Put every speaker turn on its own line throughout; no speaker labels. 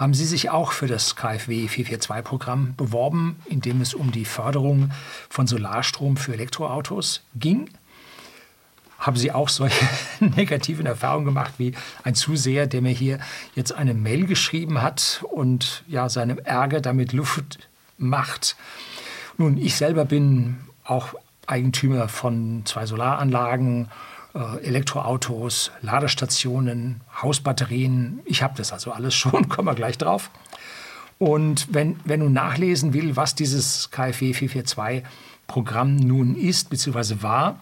haben Sie sich auch für das KfW 442-Programm beworben, in dem es um die Förderung von Solarstrom für Elektroautos ging? Haben Sie auch solche negativen Erfahrungen gemacht wie ein Zuseher, der mir hier jetzt eine Mail geschrieben hat und ja seinem Ärger damit Luft macht? Nun, ich selber bin auch Eigentümer von zwei Solaranlagen, Elektroautos, Ladestationen, Hausbatterien. Ich habe das also alles schon, kommen wir gleich drauf. Und wenn, wenn du nachlesen will, was dieses KfW 442 Programm nun ist bzw. war,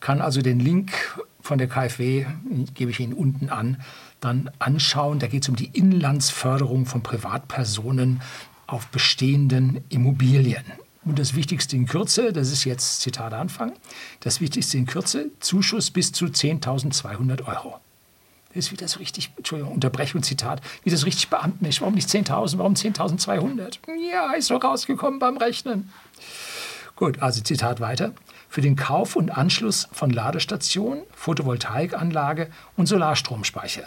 kann also den Link von der KfW, gebe ich Ihnen unten an, dann anschauen. Da geht es um die Inlandsförderung von Privatpersonen auf bestehenden Immobilien. Und das Wichtigste in Kürze, das ist jetzt Zitat Anfang, das Wichtigste in Kürze, Zuschuss bis zu 10.200 Euro. Das ist wie das richtig, Entschuldigung, Unterbrechung, Zitat, wie das richtig beamtlich. Warum nicht 10.000, warum 10.200? Ja, ist doch rausgekommen beim Rechnen. Gut, also Zitat weiter. Für den Kauf und Anschluss von Ladestationen, Photovoltaikanlage und Solarstromspeicher.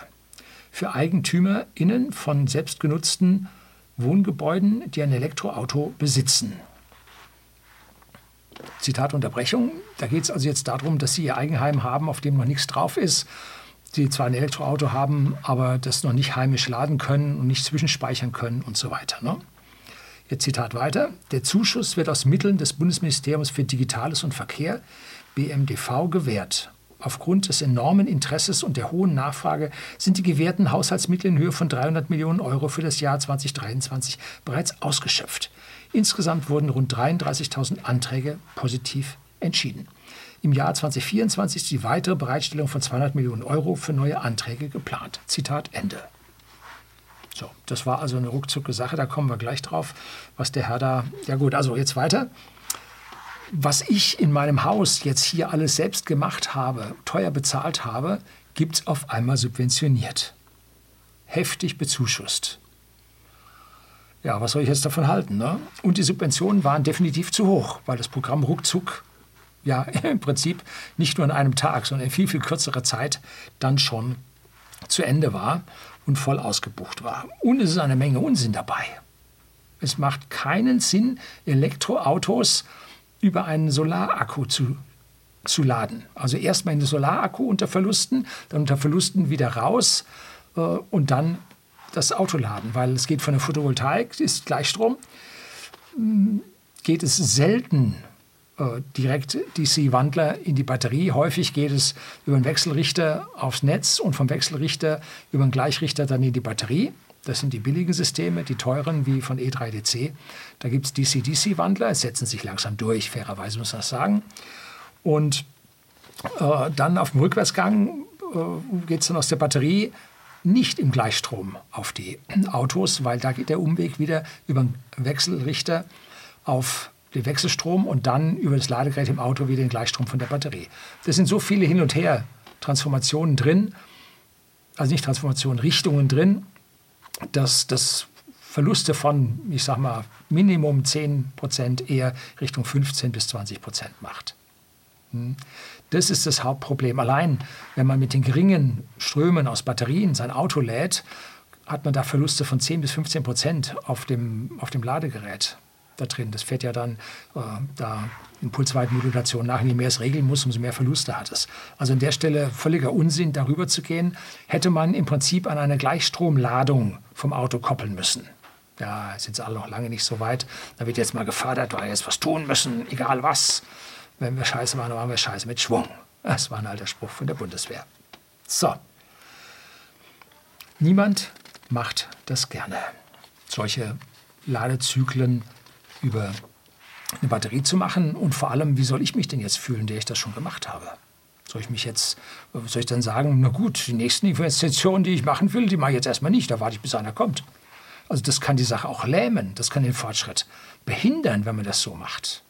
Für EigentümerInnen von selbstgenutzten Wohngebäuden, die ein Elektroauto besitzen. Zitat Unterbrechung. Da geht es also jetzt darum, dass Sie Ihr Eigenheim haben, auf dem noch nichts drauf ist. Sie zwar ein Elektroauto haben, aber das noch nicht heimisch laden können und nicht zwischenspeichern können und so weiter. Ne? Jetzt Zitat weiter. Der Zuschuss wird aus Mitteln des Bundesministeriums für Digitales und Verkehr, BMDV, gewährt. Aufgrund des enormen Interesses und der hohen Nachfrage sind die gewährten Haushaltsmittel in Höhe von 300 Millionen Euro für das Jahr 2023 bereits ausgeschöpft. Insgesamt wurden rund 33.000 Anträge positiv entschieden. Im Jahr 2024 ist die weitere Bereitstellung von 200 Millionen Euro für neue Anträge geplant. Zitat Ende. So, das war also eine ruckzucke Sache, da kommen wir gleich drauf, was der Herr da. Ja, gut, also jetzt weiter. Was ich in meinem Haus jetzt hier alles selbst gemacht habe, teuer bezahlt habe, gibt es auf einmal subventioniert. Heftig bezuschusst. Ja, was soll ich jetzt davon halten? Ne? Und die Subventionen waren definitiv zu hoch, weil das Programm ruckzuck ja im Prinzip nicht nur an einem Tag, sondern in viel, viel kürzerer Zeit dann schon zu Ende war und voll ausgebucht war. Und es ist eine Menge Unsinn dabei. Es macht keinen Sinn, Elektroautos über einen Solarakku zu, zu laden. Also erstmal in den Solarakku unter Verlusten, dann unter Verlusten wieder raus äh, und dann das Auto laden, weil es geht von der Photovoltaik, ist Gleichstrom, hm, geht es selten äh, direkt DC-Wandler in die Batterie. Häufig geht es über einen Wechselrichter aufs Netz und vom Wechselrichter über einen Gleichrichter dann in die Batterie. Das sind die billigen Systeme, die teuren wie von E3DC. Da gibt es DC-DC-Wandler, es setzen sich langsam durch, fairerweise muss man das sagen. Und äh, dann auf dem Rückwärtsgang äh, geht es dann aus der Batterie nicht im Gleichstrom auf die Autos, weil da geht der Umweg wieder über den Wechselrichter auf den Wechselstrom und dann über das Ladegerät im Auto wieder den Gleichstrom von der Batterie. Das sind so viele Hin und Her Transformationen drin, also nicht Transformationen, Richtungen drin, dass das Verluste von, ich sag mal, Minimum 10 Prozent eher Richtung 15 bis 20 Prozent macht. Hm. Das ist das Hauptproblem. Allein, wenn man mit den geringen Strömen aus Batterien sein Auto lädt, hat man da Verluste von 10 bis 15 Prozent auf dem, auf dem Ladegerät da drin. Das fährt ja dann äh, da Impulsweitenmodulation nach. Je mehr es regeln muss, umso mehr Verluste hat es. Also an der Stelle völliger Unsinn, darüber zu gehen. Hätte man im Prinzip an eine Gleichstromladung vom Auto koppeln müssen. Ja, sind sie alle noch lange nicht so weit. Da wird jetzt mal gefördert, weil wir jetzt was tun müssen, egal was. Wenn wir scheiße machen, machen wir scheiße mit Schwung. Das war ein alter Spruch von der Bundeswehr. So. Niemand macht das gerne. Solche Ladezyklen über eine Batterie zu machen. Und vor allem, wie soll ich mich denn jetzt fühlen, der ich das schon gemacht habe? Soll ich mich jetzt, soll ich dann sagen, na gut, die nächsten Investitionen, die ich machen will, die mache ich jetzt erstmal nicht, da warte ich, bis einer kommt. Also das kann die Sache auch lähmen, das kann den Fortschritt behindern, wenn man das so macht.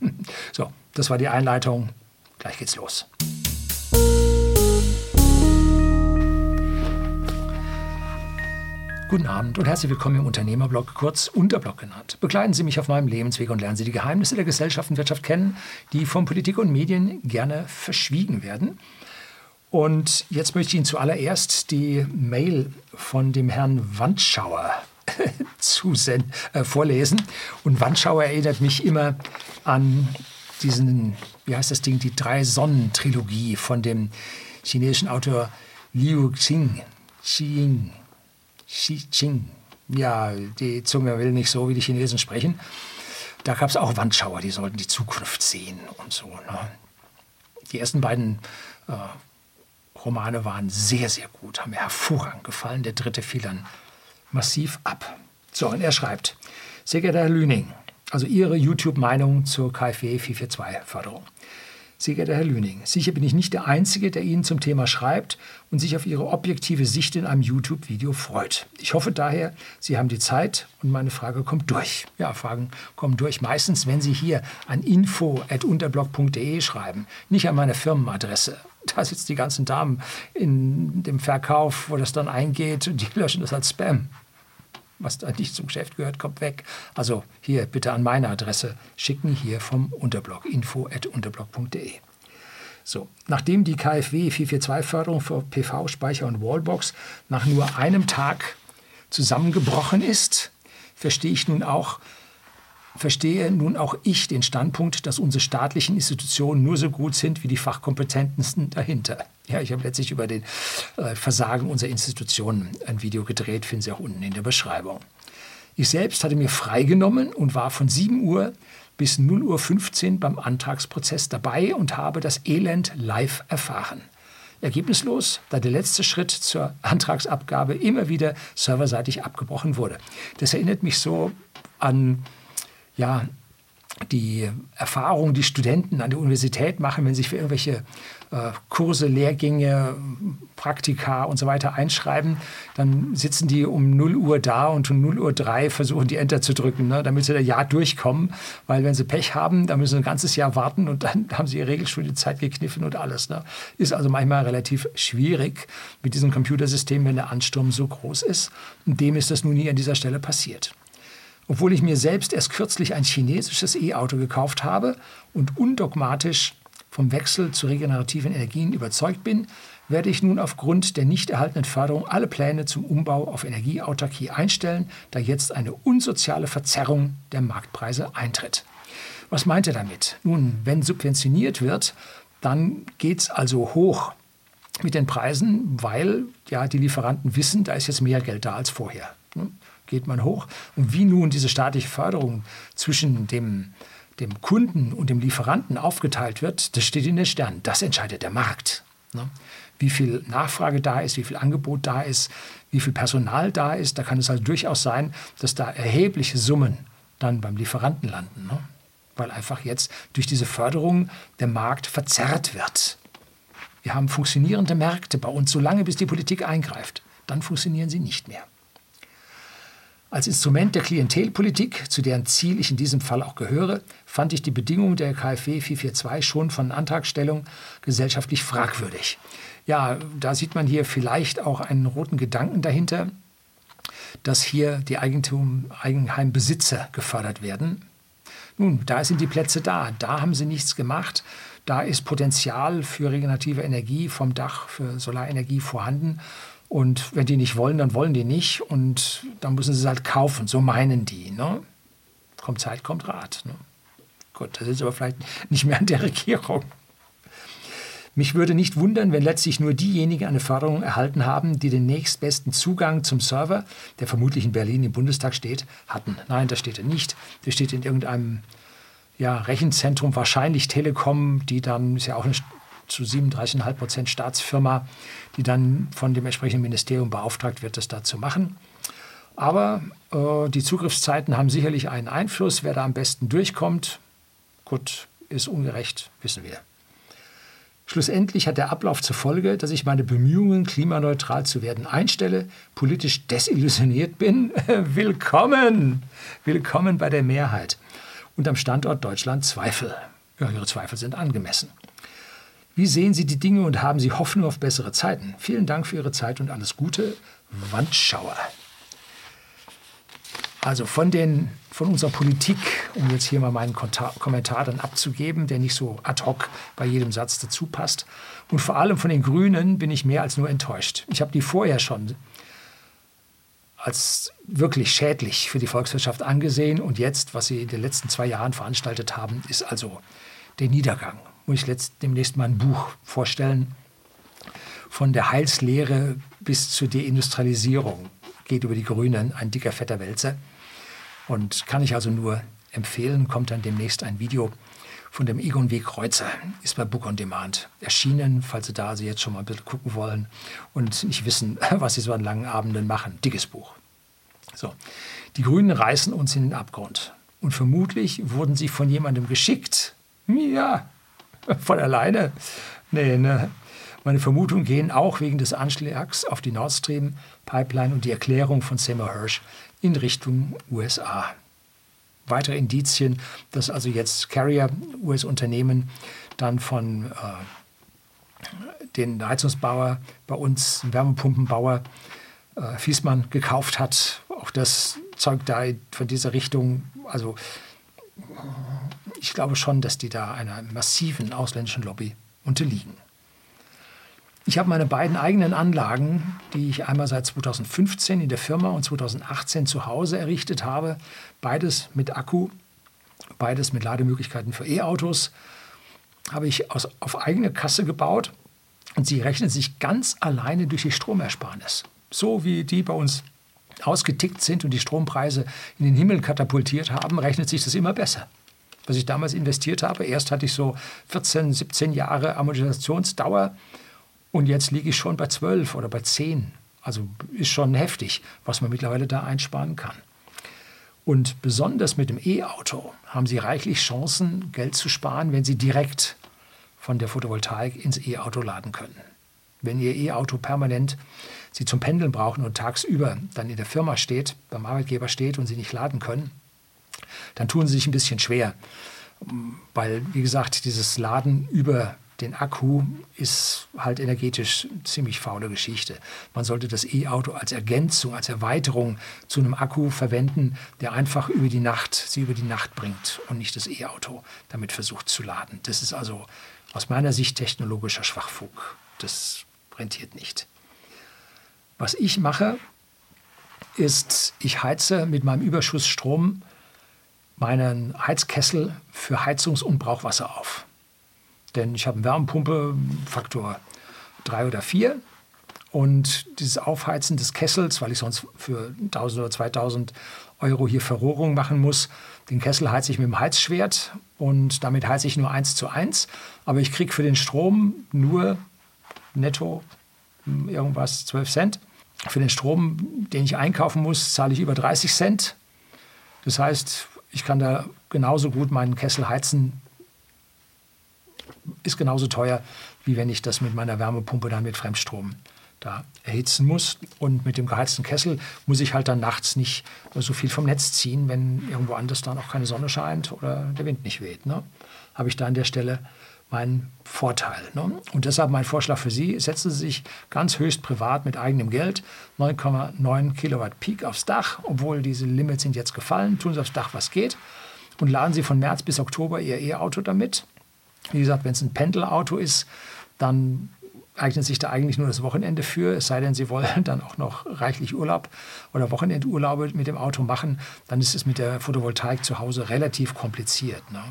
So, das war die Einleitung. Gleich geht's los. Guten Abend und herzlich willkommen im Unternehmerblog, kurz Unterblog genannt. Begleiten Sie mich auf meinem Lebensweg und lernen Sie die Geheimnisse der Gesellschaft und Wirtschaft kennen, die von Politik und Medien gerne verschwiegen werden. Und jetzt möchte ich Ihnen zuallererst die Mail von dem Herrn Wandschauer zusenden, äh, vorlesen. Und Wandschauer erinnert mich immer an diesen, wie heißt das Ding, die Drei-Sonnen-Trilogie von dem chinesischen Autor Liu Xing. Xing. Xi Qing. Ja, die Zunge will nicht so wie die Chinesen sprechen. Da gab es auch Wandschauer, die sollten die Zukunft sehen und so. Ne? Die ersten beiden äh, Romane waren sehr, sehr gut, haben mir hervorragend gefallen. Der dritte fiel dann massiv ab. So, und er schreibt, sehr geehrter Herr Lüning, also Ihre YouTube-Meinung zur KfW 442-Förderung. Sehr geehrter Herr Lüning, sicher bin ich nicht der Einzige, der Ihnen zum Thema schreibt und sich auf Ihre objektive Sicht in einem YouTube-Video freut. Ich hoffe daher, Sie haben die Zeit und meine Frage kommt durch. Ja, Fragen kommen durch. Meistens, wenn Sie hier an info.unterblog.de schreiben, nicht an meine Firmenadresse. Da sitzen die ganzen Damen in dem Verkauf, wo das dann eingeht und die löschen das als Spam was da nicht zum Geschäft gehört, kommt weg. Also hier bitte an meine Adresse schicken, hier vom Unterblog, info.unterblog.de. So, nachdem die KfW 442-Förderung für PV, Speicher und Wallbox nach nur einem Tag zusammengebrochen ist, verstehe ich nun auch, verstehe nun auch ich den Standpunkt, dass unsere staatlichen Institutionen nur so gut sind wie die Fachkompetentesten dahinter. Ja, ich habe letztlich über den äh, Versagen unserer Institutionen ein Video gedreht, finden Sie auch unten in der Beschreibung. Ich selbst hatte mir freigenommen und war von 7 Uhr bis 0 Uhr 15 beim Antragsprozess dabei und habe das Elend live erfahren. Ergebnislos, da der letzte Schritt zur Antragsabgabe immer wieder serverseitig abgebrochen wurde. Das erinnert mich so an ja, die Erfahrung, die Studenten an der Universität machen, wenn sie sich für irgendwelche äh, Kurse, Lehrgänge, Praktika und so weiter einschreiben, dann sitzen die um 0 Uhr da und um 0 Uhr 3 versuchen die Enter zu drücken, ne, damit sie das Jahr durchkommen. Weil wenn sie Pech haben, dann müssen sie ein ganzes Jahr warten und dann haben sie ihre Regelstudienzeit gekniffen und alles. Ne. Ist also manchmal relativ schwierig mit diesem Computersystem, wenn der Ansturm so groß ist. Und dem ist das nun nie an dieser Stelle passiert. Obwohl ich mir selbst erst kürzlich ein chinesisches E-Auto gekauft habe und undogmatisch vom Wechsel zu regenerativen Energien überzeugt bin, werde ich nun aufgrund der nicht erhaltenen Förderung alle Pläne zum Umbau auf Energieautarkie einstellen, da jetzt eine unsoziale Verzerrung der Marktpreise eintritt. Was meint er damit? Nun, wenn subventioniert wird, dann geht es also hoch mit den Preisen, weil ja die Lieferanten wissen, da ist jetzt mehr Geld da als vorher geht man hoch. Und wie nun diese staatliche Förderung zwischen dem, dem Kunden und dem Lieferanten aufgeteilt wird, das steht in den Sternen. Das entscheidet der Markt. Ne? Wie viel Nachfrage da ist, wie viel Angebot da ist, wie viel Personal da ist. Da kann es also durchaus sein, dass da erhebliche Summen dann beim Lieferanten landen. Ne? Weil einfach jetzt durch diese Förderung der Markt verzerrt wird. Wir haben funktionierende Märkte bei uns, solange bis die Politik eingreift. Dann funktionieren sie nicht mehr. Als Instrument der Klientelpolitik, zu deren Ziel ich in diesem Fall auch gehöre, fand ich die Bedingungen der KfW 442 schon von Antragstellung gesellschaftlich fragwürdig. Ja, da sieht man hier vielleicht auch einen roten Gedanken dahinter, dass hier die Eigentum, Eigenheimbesitzer gefördert werden. Nun, da sind die Plätze da, da haben sie nichts gemacht, da ist Potenzial für regenerative Energie vom Dach, für Solarenergie vorhanden und wenn die nicht wollen, dann wollen die nicht. Und dann müssen sie es halt kaufen. So meinen die. Ne? Kommt Zeit, kommt Rat. Ne? Gut, das ist aber vielleicht nicht mehr an der Regierung. Mich würde nicht wundern, wenn letztlich nur diejenigen eine Förderung erhalten haben, die den nächstbesten Zugang zum Server, der vermutlich in Berlin im Bundestag steht, hatten. Nein, das steht er nicht. Der steht in irgendeinem ja, Rechenzentrum, wahrscheinlich Telekom, die dann, ist ja auch eine zu 37,5 Prozent Staatsfirma, die dann von dem entsprechenden Ministerium beauftragt wird, das da zu machen. Aber äh, die Zugriffszeiten haben sicherlich einen Einfluss. Wer da am besten durchkommt, gut, ist ungerecht, wissen wir. Schlussendlich hat der Ablauf zur Folge, dass ich meine Bemühungen, klimaneutral zu werden, einstelle, politisch desillusioniert bin. Willkommen! Willkommen bei der Mehrheit. Und am Standort Deutschland Zweifel. Ja, Ihre Zweifel sind angemessen. Wie sehen Sie die Dinge und haben Sie Hoffnung auf bessere Zeiten? Vielen Dank für Ihre Zeit und alles Gute. Wandschauer. Also von den von unserer Politik, um jetzt hier mal meinen Kommentar dann abzugeben, der nicht so ad hoc bei jedem Satz dazu passt. Und vor allem von den Grünen bin ich mehr als nur enttäuscht. Ich habe die vorher schon als wirklich schädlich für die Volkswirtschaft angesehen. Und jetzt, was sie in den letzten zwei Jahren veranstaltet haben, ist also der Niedergang. Muss ich letzt, demnächst mal ein Buch vorstellen. Von der Heilslehre bis zur Deindustrialisierung geht über die Grünen ein dicker, fetter Wälzer. Und kann ich also nur empfehlen, kommt dann demnächst ein Video von dem Egon W. Kreuzer, ist bei Book on Demand erschienen, falls Sie da also jetzt schon mal ein bisschen gucken wollen und nicht wissen, was Sie so an langen Abenden machen. Dickes Buch. So, die Grünen reißen uns in den Abgrund. Und vermutlich wurden sie von jemandem geschickt. Ja, von alleine. Nee, ne. Meine Vermutungen gehen auch wegen des Anschlags auf die Nord Stream Pipeline und die Erklärung von Seymour Hirsch in Richtung USA. Weitere Indizien, dass also jetzt Carrier, US-Unternehmen, dann von äh, den Heizungsbauer bei uns, Wärmepumpenbauer äh, Fiesmann gekauft hat. Auch das zeugt da von dieser Richtung. Also ich glaube schon, dass die da einer massiven ausländischen Lobby unterliegen. Ich habe meine beiden eigenen Anlagen, die ich einmal seit 2015 in der Firma und 2018 zu Hause errichtet habe, beides mit Akku, beides mit Lademöglichkeiten für E-Autos, habe ich aus, auf eigene Kasse gebaut und sie rechnen sich ganz alleine durch die Stromersparnis. So wie die bei uns ausgetickt sind und die Strompreise in den Himmel katapultiert haben, rechnet sich das immer besser. Was ich damals investiert habe, erst hatte ich so 14, 17 Jahre Amortisationsdauer und jetzt liege ich schon bei 12 oder bei 10. Also ist schon heftig, was man mittlerweile da einsparen kann. Und besonders mit dem E-Auto haben Sie reichlich Chancen, Geld zu sparen, wenn Sie direkt von der Photovoltaik ins E-Auto laden können. Wenn Ihr E-Auto permanent Sie zum Pendeln brauchen und tagsüber dann in der Firma steht, beim Arbeitgeber steht und Sie nicht laden können, dann tun Sie sich ein bisschen schwer. Weil, wie gesagt, dieses Laden über den Akku ist halt energetisch ziemlich faule Geschichte. Man sollte das E-Auto als Ergänzung, als Erweiterung zu einem Akku verwenden, der einfach über die Nacht, sie über die Nacht bringt und nicht das E-Auto damit versucht zu laden. Das ist also aus meiner Sicht technologischer Schwachfug. Das rentiert nicht. Was ich mache, ist, ich heize mit meinem Überschussstrom meinen Heizkessel für Heizungs- und Brauchwasser auf. Denn ich habe eine Wärmepumpe, Faktor 3 oder 4. Und dieses Aufheizen des Kessels, weil ich sonst für 1000 oder 2000 Euro hier Verrohrung machen muss, den Kessel heize ich mit dem Heizschwert und damit heize ich nur 1 zu 1. Aber ich kriege für den Strom nur netto hm, irgendwas 12 Cent. Für den Strom, den ich einkaufen muss, zahle ich über 30 Cent. Das heißt, ich kann da genauso gut meinen Kessel heizen ist genauso teuer, wie wenn ich das mit meiner Wärmepumpe dann mit Fremdstrom da erhitzen muss. Und mit dem geheizten Kessel muss ich halt dann nachts nicht so viel vom Netz ziehen, wenn irgendwo anders dann auch keine Sonne scheint oder der Wind nicht weht. Ne? Habe ich da an der Stelle meinen Vorteil. Ne? Und deshalb mein Vorschlag für Sie, setzen Sie sich ganz höchst privat mit eigenem Geld 9,9 Kilowatt Peak aufs Dach, obwohl diese Limits sind jetzt gefallen, tun Sie aufs Dach, was geht und laden Sie von März bis Oktober Ihr E-Auto damit wie gesagt, wenn es ein Pendelauto ist, dann eignet sich da eigentlich nur das Wochenende für, es sei denn, Sie wollen dann auch noch reichlich Urlaub oder Wochenendurlaube mit dem Auto machen, dann ist es mit der Photovoltaik zu Hause relativ kompliziert. Ne?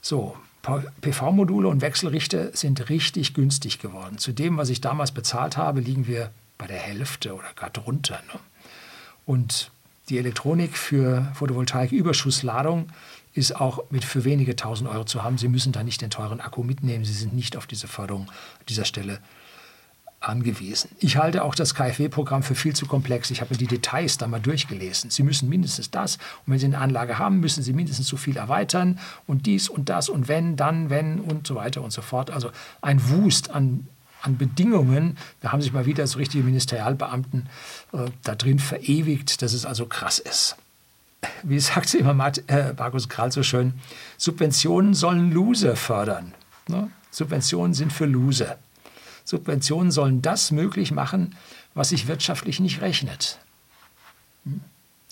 So, PV-Module und Wechselrichter sind richtig günstig geworden. Zu dem, was ich damals bezahlt habe, liegen wir bei der Hälfte oder gar drunter. Ne? Und die Elektronik für Photovoltaik-Überschussladung ist auch mit für wenige tausend Euro zu haben. Sie müssen da nicht den teuren Akku mitnehmen. Sie sind nicht auf diese Förderung an dieser Stelle angewiesen. Ich halte auch das KfW-Programm für viel zu komplex. Ich habe mir die Details da mal durchgelesen. Sie müssen mindestens das und wenn Sie eine Anlage haben, müssen Sie mindestens so viel erweitern und dies und das und wenn, dann, wenn und so weiter und so fort. Also ein Wust an, an Bedingungen. Da haben sich mal wieder so richtige Ministerialbeamten äh, da drin verewigt, dass es also krass ist wie sagt immer äh, Markus Kral so schön, Subventionen sollen Loser fördern. Ne? Subventionen sind für Loser. Subventionen sollen das möglich machen, was sich wirtschaftlich nicht rechnet. Hm?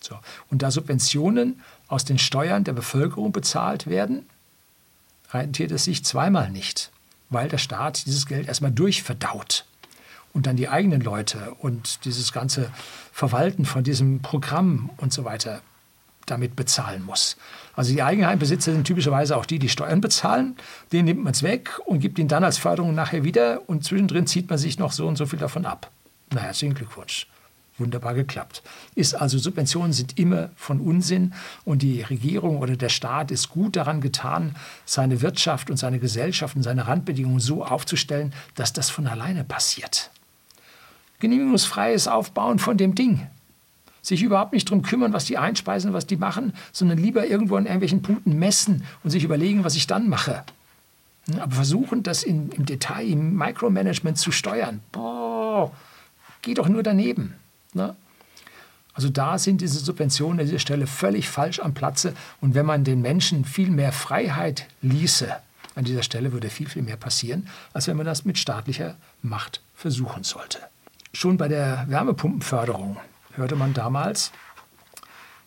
So. Und da Subventionen aus den Steuern der Bevölkerung bezahlt werden, rentiert es sich zweimal nicht, weil der Staat dieses Geld erstmal durchverdaut und dann die eigenen Leute und dieses ganze Verwalten von diesem Programm und so weiter damit bezahlen muss. Also die Eigenheimbesitzer sind typischerweise auch die, die Steuern bezahlen. Den nimmt man es weg und gibt ihn dann als Förderung nachher wieder und zwischendrin zieht man sich noch so und so viel davon ab. Na, herzlichen Glückwunsch. Wunderbar geklappt. Ist also Subventionen sind immer von Unsinn und die Regierung oder der Staat ist gut daran getan, seine Wirtschaft und seine Gesellschaft und seine Randbedingungen so aufzustellen, dass das von alleine passiert. Genehmigungsfreies Aufbauen von dem Ding sich überhaupt nicht darum kümmern, was die einspeisen, was die machen, sondern lieber irgendwo an irgendwelchen Punkten messen und sich überlegen, was ich dann mache. Aber versuchen, das in, im Detail, im Micromanagement zu steuern, boah, geht doch nur daneben. Ne? Also da sind diese Subventionen an dieser Stelle völlig falsch am Platze. Und wenn man den Menschen viel mehr Freiheit ließe, an dieser Stelle würde viel, viel mehr passieren, als wenn man das mit staatlicher Macht versuchen sollte. Schon bei der Wärmepumpenförderung hörte man damals,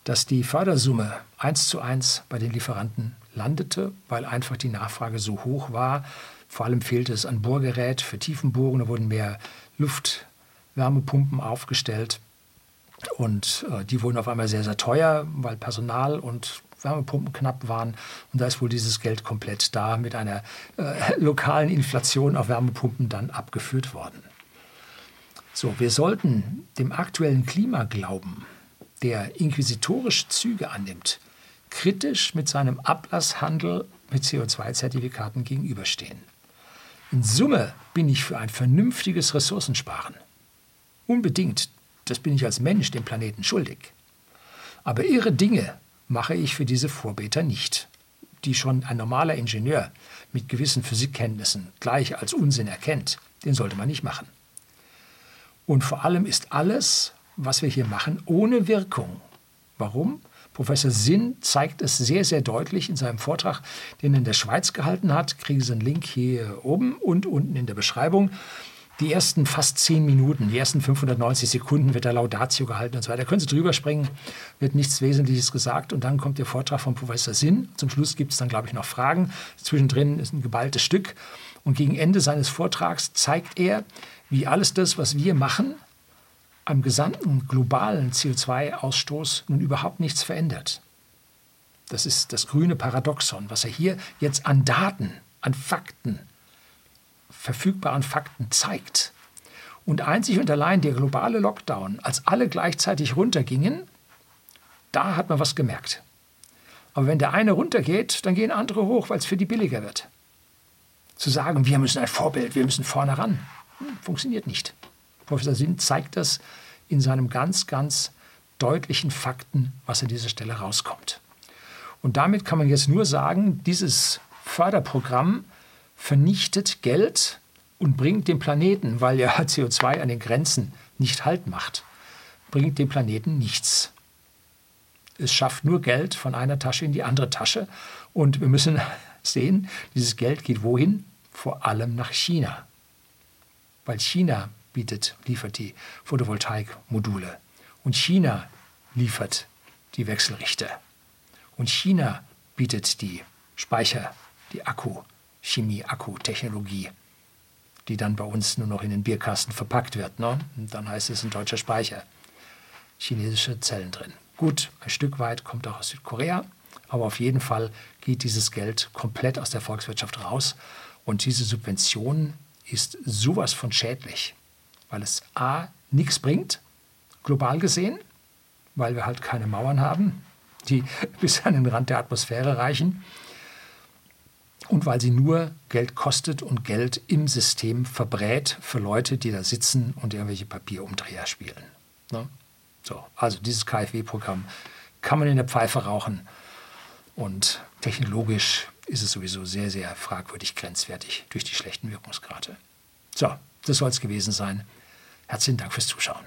dass die Fördersumme eins zu eins bei den Lieferanten landete, weil einfach die Nachfrage so hoch war. Vor allem fehlte es an Bohrgerät für Tiefenbohrungen, da wurden mehr Luftwärmepumpen aufgestellt. Und äh, die wurden auf einmal sehr, sehr teuer, weil Personal und Wärmepumpen knapp waren. Und da ist wohl dieses Geld komplett da mit einer äh, lokalen Inflation auf Wärmepumpen dann abgeführt worden. So, wir sollten dem aktuellen Klimaglauben, der inquisitorische Züge annimmt, kritisch mit seinem Ablasshandel mit CO2-Zertifikaten gegenüberstehen. In Summe bin ich für ein vernünftiges Ressourcensparen. Unbedingt, das bin ich als Mensch dem Planeten schuldig. Aber irre Dinge mache ich für diese Vorbeter nicht, die schon ein normaler Ingenieur mit gewissen Physikkenntnissen gleich als Unsinn erkennt. Den sollte man nicht machen. Und vor allem ist alles, was wir hier machen, ohne Wirkung. Warum? Professor Sinn zeigt es sehr, sehr deutlich in seinem Vortrag, den er in der Schweiz gehalten hat. Kriegen Sie einen Link hier oben und unten in der Beschreibung. Die ersten fast zehn Minuten, die ersten 590 Sekunden wird der Laudatio gehalten und so weiter. Da können Sie drüber springen, wird nichts Wesentliches gesagt und dann kommt der Vortrag von Professor Sinn. Zum Schluss gibt es dann, glaube ich, noch Fragen. Zwischendrin ist ein geballtes Stück und gegen Ende seines Vortrags zeigt er, wie alles das, was wir machen, am gesamten globalen CO2-Ausstoß nun überhaupt nichts verändert. Das ist das grüne Paradoxon, was er hier jetzt an Daten, an Fakten, verfügbaren Fakten zeigt. Und einzig und allein der globale Lockdown, als alle gleichzeitig runtergingen, da hat man was gemerkt. Aber wenn der eine runtergeht, dann gehen andere hoch, weil es für die billiger wird. Zu sagen, wir müssen ein Vorbild, wir müssen vorne ran, funktioniert nicht. Professor Sinn zeigt das in seinem ganz, ganz deutlichen Fakten, was an dieser Stelle rauskommt. Und damit kann man jetzt nur sagen, dieses Förderprogramm vernichtet Geld und bringt dem Planeten, weil ja CO2 an den Grenzen nicht Halt macht, bringt dem Planeten nichts. Es schafft nur Geld von einer Tasche in die andere Tasche. Und wir müssen sehen, dieses Geld geht wohin? Vor allem nach China weil China bietet, liefert die Photovoltaikmodule und China liefert die Wechselrichter und China bietet die Speicher, die Akku, Chemie, Akkutechnologie, die dann bei uns nur noch in den Bierkasten verpackt wird. Ne? Und dann heißt es ein deutscher Speicher, chinesische Zellen drin. Gut, ein Stück weit kommt auch aus Südkorea, aber auf jeden Fall geht dieses Geld komplett aus der Volkswirtschaft raus und diese Subventionen ist sowas von schädlich, weil es a nichts bringt, global gesehen, weil wir halt keine Mauern haben, die bis an den Rand der Atmosphäre reichen und weil sie nur Geld kostet und Geld im System verbrät für Leute, die da sitzen und irgendwelche Papierumdreher spielen. Ne? So, also dieses KfW-Programm kann man in der Pfeife rauchen und technologisch ist es sowieso sehr, sehr fragwürdig grenzwertig durch die schlechten Wirkungsgrade. So, das soll es gewesen sein. Herzlichen Dank fürs Zuschauen.